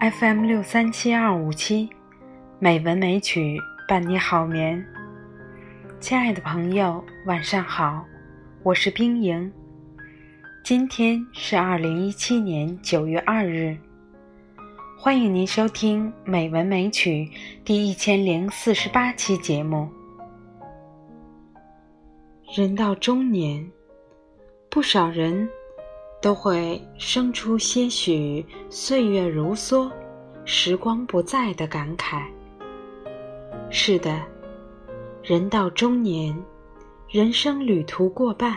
FM 六三七二五七，美文美曲伴你好眠。亲爱的朋友，晚上好，我是冰莹。今天是二零一七年九月二日，欢迎您收听《美文美曲》第一千零四十八期节目。人到中年，不少人。都会生出些许岁月如梭、时光不再的感慨。是的，人到中年，人生旅途过半，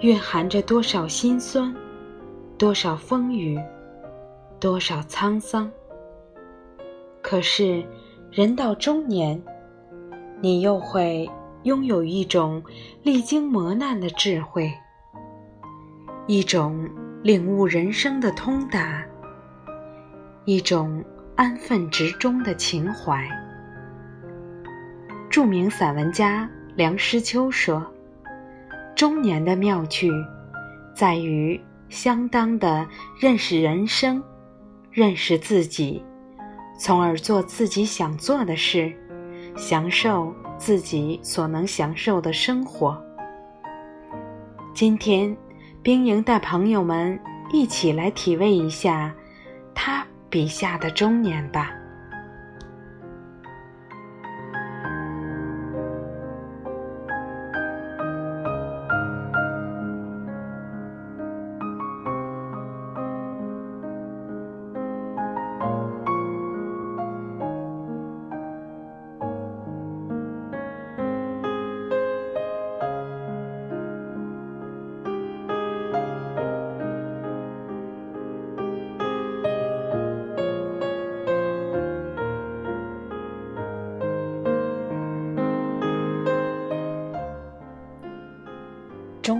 蕴含着多少辛酸，多少风雨，多少沧桑。可是，人到中年，你又会拥有一种历经磨难的智慧。一种领悟人生的通达，一种安分执中的情怀。著名散文家梁实秋说：“中年的妙趣，在于相当的认识人生，认识自己，从而做自己想做的事，享受自己所能享受的生活。”今天。冰莹带朋友们一起来体味一下笔下的中年吧。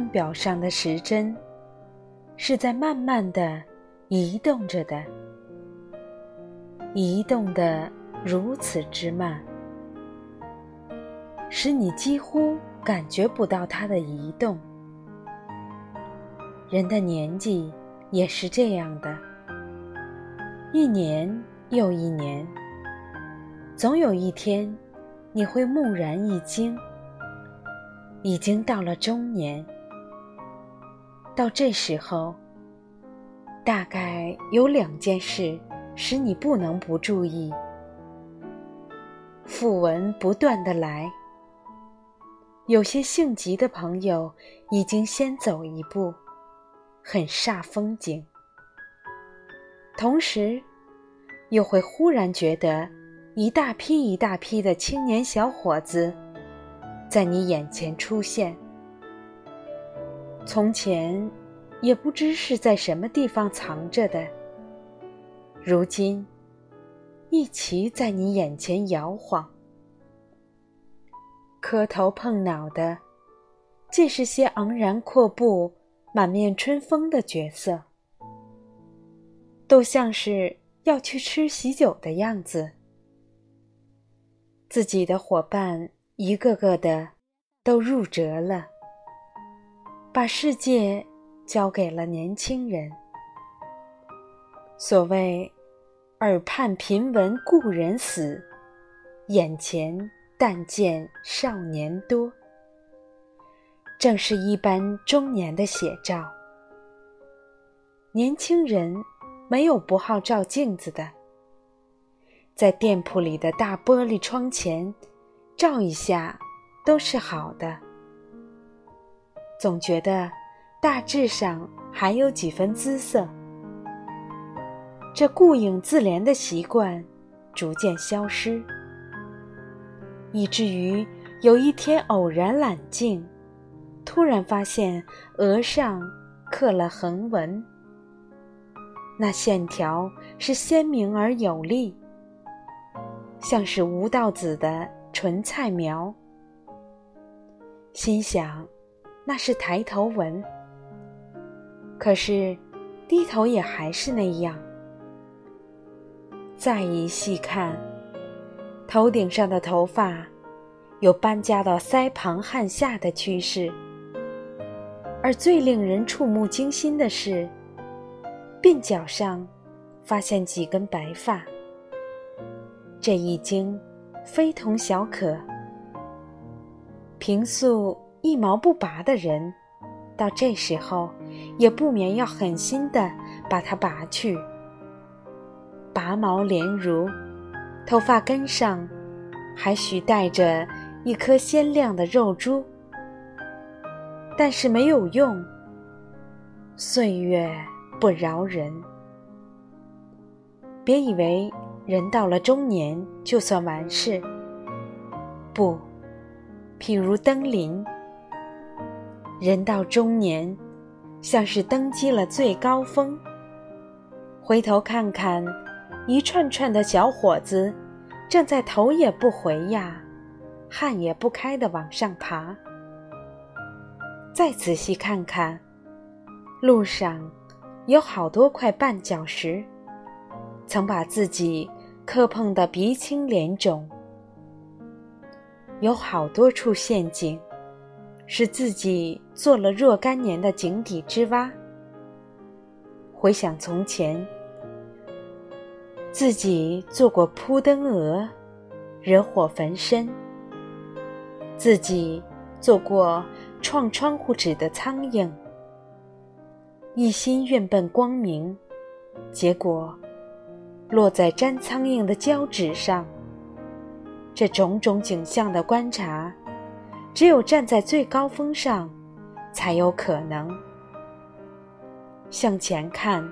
表上的时针，是在慢慢的移动着的，移动的如此之慢，使你几乎感觉不到它的移动。人的年纪也是这样的，一年又一年，总有一天，你会蓦然一惊，已经到了中年。到这时候，大概有两件事使你不能不注意。讣文不断的来，有些性急的朋友已经先走一步，很煞风景。同时，又会忽然觉得一大批一大批的青年小伙子在你眼前出现。从前，也不知是在什么地方藏着的。如今，一齐在你眼前摇晃，磕头碰脑的，尽是些昂然阔步、满面春风的角色，都像是要去吃喜酒的样子。自己的伙伴一个个的都入辙了。把世界交给了年轻人。所谓“耳畔频闻故人死，眼前但见少年多”，正是一般中年的写照。年轻人没有不好照镜子的，在店铺里的大玻璃窗前照一下都是好的。总觉得大致上还有几分姿色，这顾影自怜的习惯逐渐消失，以至于有一天偶然揽镜，突然发现额上刻了横纹，那线条是鲜明而有力，像是吴道子的纯菜描，心想。那是抬头纹，可是低头也还是那样。再一细看，头顶上的头发有搬家到腮旁汗下的趋势，而最令人触目惊心的是，鬓角上发现几根白发，这已经非同小可。平素一毛不拔的人，到这时候也不免要狠心的把它拔去。拔毛连如，头发根上还许带着一颗鲜亮的肉珠，但是没有用。岁月不饶人，别以为人到了中年就算完事。不，譬如登临，人到中年，像是登基了最高峰。回头看看。一串串的小伙子，正在头也不回呀，汗也不开的往上爬。再仔细看看，路上有好多块绊脚石，曾把自己磕碰得鼻青脸肿；有好多处陷阱，是自己做了若干年的井底之蛙。回想从前。自己做过扑灯蛾，惹火焚身；自己做过撞窗户纸的苍蝇，一心愿奔光明，结果落在粘苍蝇的胶纸上。这种种景象的观察，只有站在最高峰上，才有可能。向前看，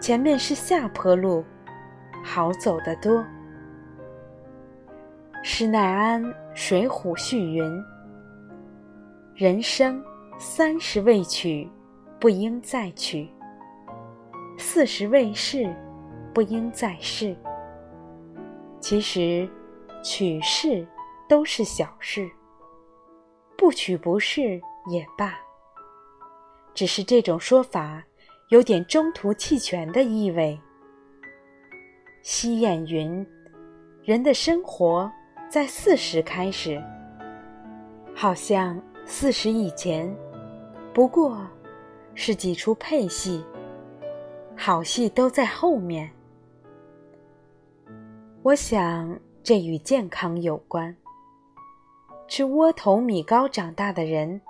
前面是下坡路。好走得多。施耐庵《水浒》序云：“人生三十未娶，不应再娶；四十未逝，不应再试。”其实，娶事都是小事，不娶不是也罢。只是这种说法有点中途弃权的意味。西谚云：“人的生活在四十开始，好像四十以前，不过是几出配戏，好戏都在后面。”我想这与健康有关。吃窝头米糕长大的人，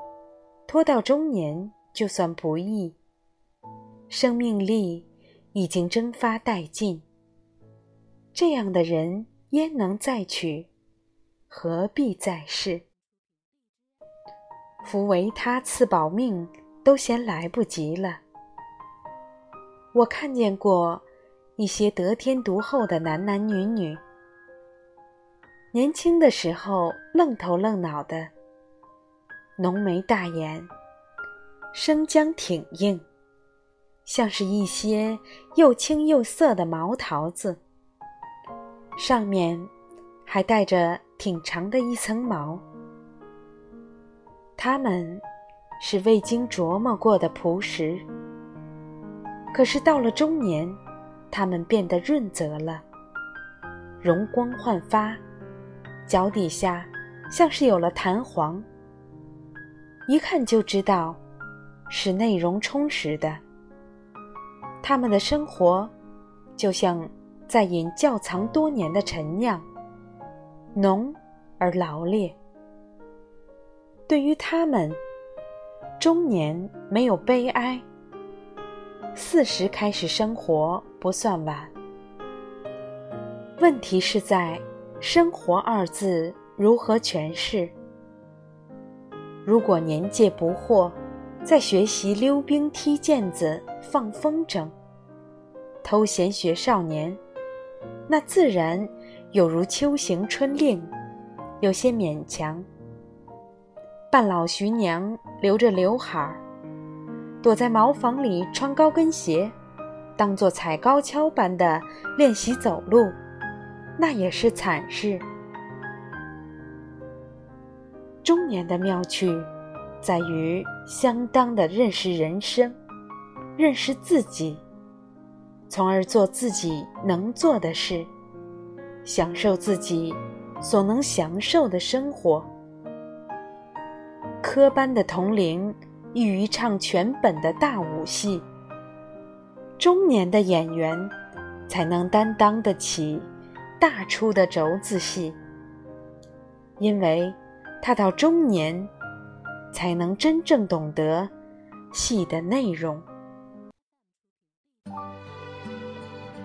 拖到中年就算不易，生命力已经蒸发殆尽。这样的人焉能再娶？何必再试？夫为他赐保命，都嫌来不及了。我看见过一些得天独厚的男男女女，年轻的时候愣头愣脑的，浓眉大眼，生姜挺硬，像是一些又青又涩的毛桃子。上面还带着挺长的一层毛，它们是未经琢磨过的朴实。可是到了中年，它们变得润泽了，容光焕发，脚底下像是有了弹簧，一看就知道是内容充实的。他们的生活就像……在饮窖藏多年的陈酿，浓而劳烈。对于他们，中年没有悲哀，四十开始生活不算晚。问题是在“生活”二字如何诠释？如果年届不惑，在学习溜冰、踢毽子、放风筝，偷闲学少年。那自然有如秋行春令，有些勉强。半老徐娘留着刘海儿，躲在茅房里穿高跟鞋，当做踩高跷般的练习走路，那也是惨事。中年的妙趣，在于相当的认识人生，认识自己。从而做自己能做的事，享受自己所能享受的生活。科班的童龄易于唱全本的大武戏，中年的演员才能担当得起大出的轴子戏，因为他到中年才能真正懂得戏的内容。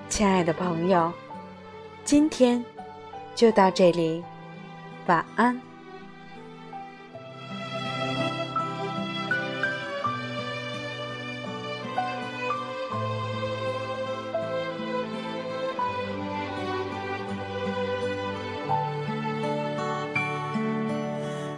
亲爱的朋友，今天就到这里，晚安。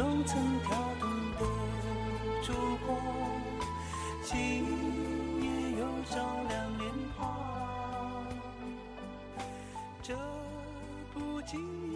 中曾跳动的烛光，今夜又照亮脸庞，这不经。